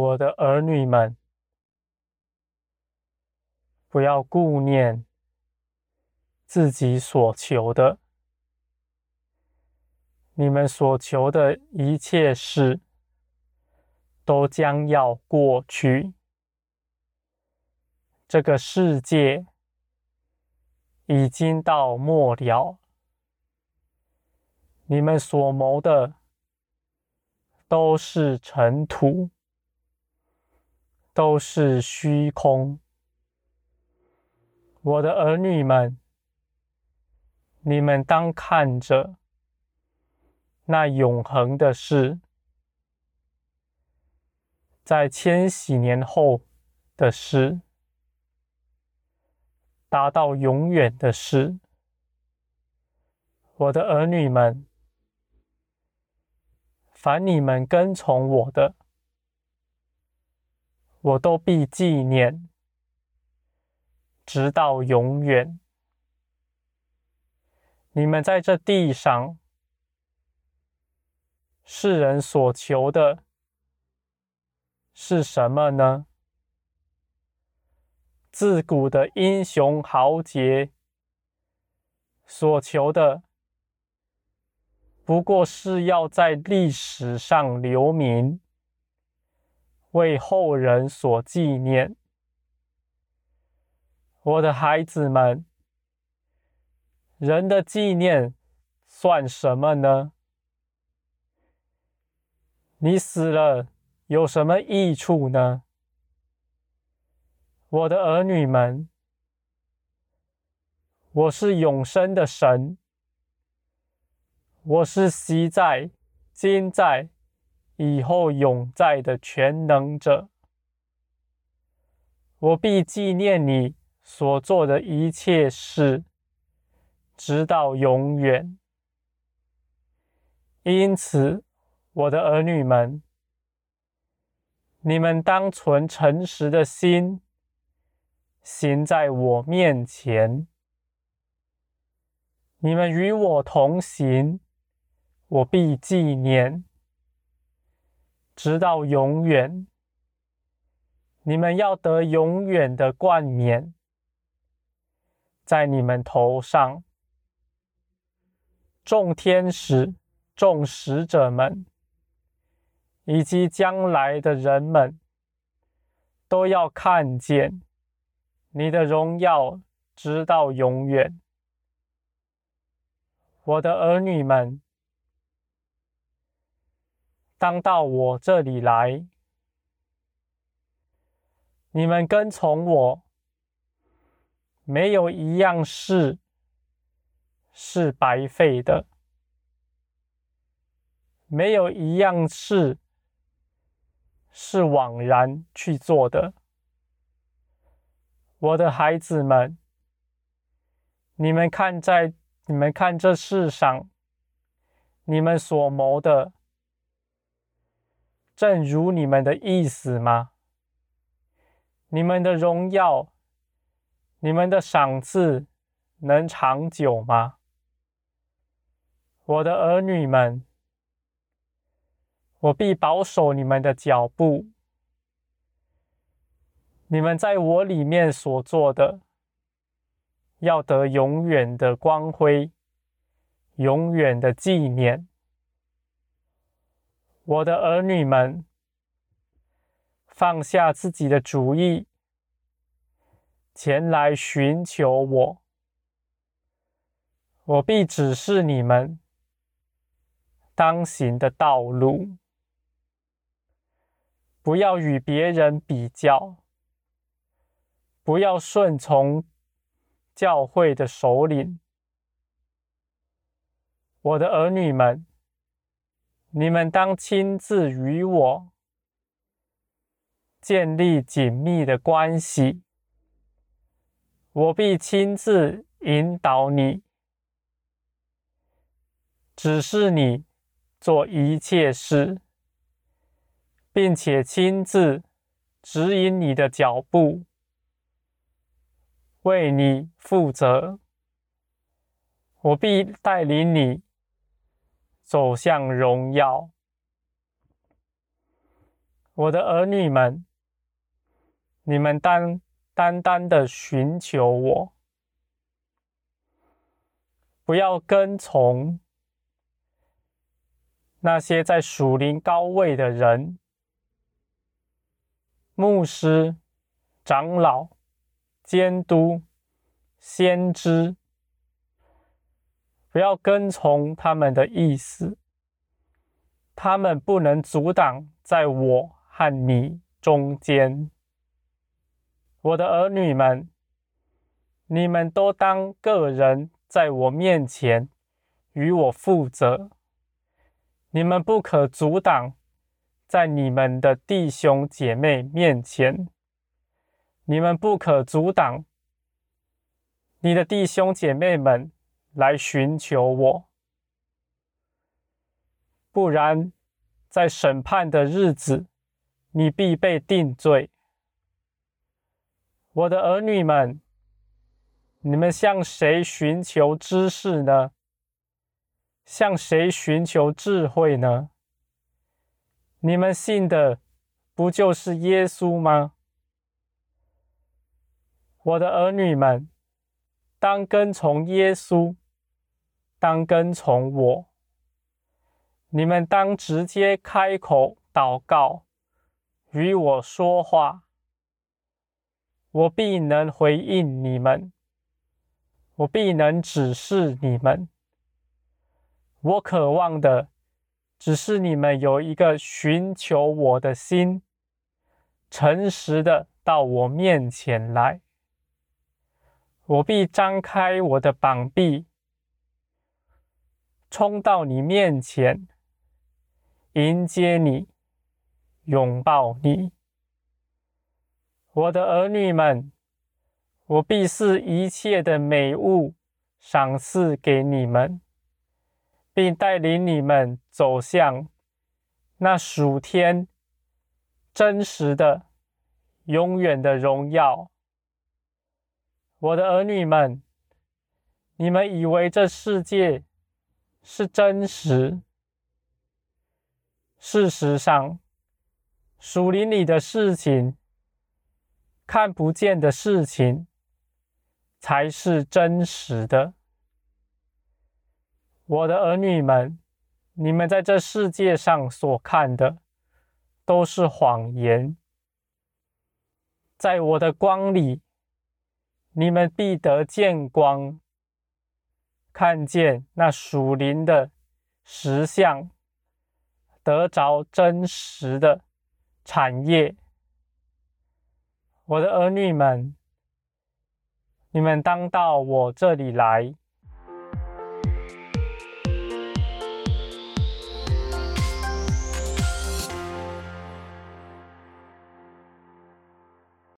我的儿女们，不要顾念自己所求的，你们所求的一切事都将要过去。这个世界已经到末了，你们所谋的都是尘土，都是虚空。我的儿女们，你们当看着那永恒的事，在千禧年后的事。达到永远的事，我的儿女们，凡你们跟从我的，我都必纪念，直到永远。你们在这地上，世人所求的是什么呢？自古的英雄豪杰所求的，不过是要在历史上留名，为后人所纪念。我的孩子们，人的纪念算什么呢？你死了有什么益处呢？我的儿女们，我是永生的神，我是昔在、今在、以后永在的全能者。我必纪念你所做的一切事，直到永远。因此，我的儿女们，你们当存诚实的心。行在我面前，你们与我同行，我必纪念，直到永远。你们要得永远的冠冕，在你们头上，众天使、众使者们，以及将来的人们，都要看见。你的荣耀直到永远，我的儿女们，当到我这里来。你们跟从我，没有一样事是白费的，没有一样事是枉然去做的。我的孩子们，你们看在你们看这世上，你们所谋的，正如你们的意思吗？你们的荣耀，你们的赏赐能长久吗？我的儿女们，我必保守你们的脚步。你们在我里面所做的，要得永远的光辉，永远的纪念。我的儿女们，放下自己的主意，前来寻求我，我必指示你们当行的道路。不要与别人比较。不要顺从教会的首领，我的儿女们，你们当亲自与我建立紧密的关系，我必亲自引导你，指示你做一切事，并且亲自指引你的脚步。为你负责，我必带领你走向荣耀。我的儿女们，你们单单单的寻求我，不要跟从那些在属灵高位的人、牧师、长老、监督、先知，不要跟从他们的意思，他们不能阻挡在我和你中间。我的儿女们，你们都当个人在我面前与我负责。你们不可阻挡，在你们的弟兄姐妹面前，你们不可阻挡你的弟兄姐妹们来寻求我，不然在审判的日子，你必被定罪。我的儿女们，你们向谁寻求知识呢？向谁寻求智慧呢？你们信的不就是耶稣吗？我的儿女们，当跟从耶稣，当跟从我。你们当直接开口祷告，与我说话，我必能回应你们，我必能指示你们。我渴望的，只是你们有一个寻求我的心，诚实的到我面前来。我必张开我的膀臂，冲到你面前，迎接你，拥抱你。我的儿女们，我必是一切的美物赏赐给你们。并带领你们走向那属天、真实的、永远的荣耀。我的儿女们，你们以为这世界是真实？事实上，属灵里的事情、看不见的事情，才是真实的。我的儿女们，你们在这世界上所看的都是谎言。在我的光里，你们必得见光，看见那属灵的实像，得着真实的产业。我的儿女们，你们当到我这里来。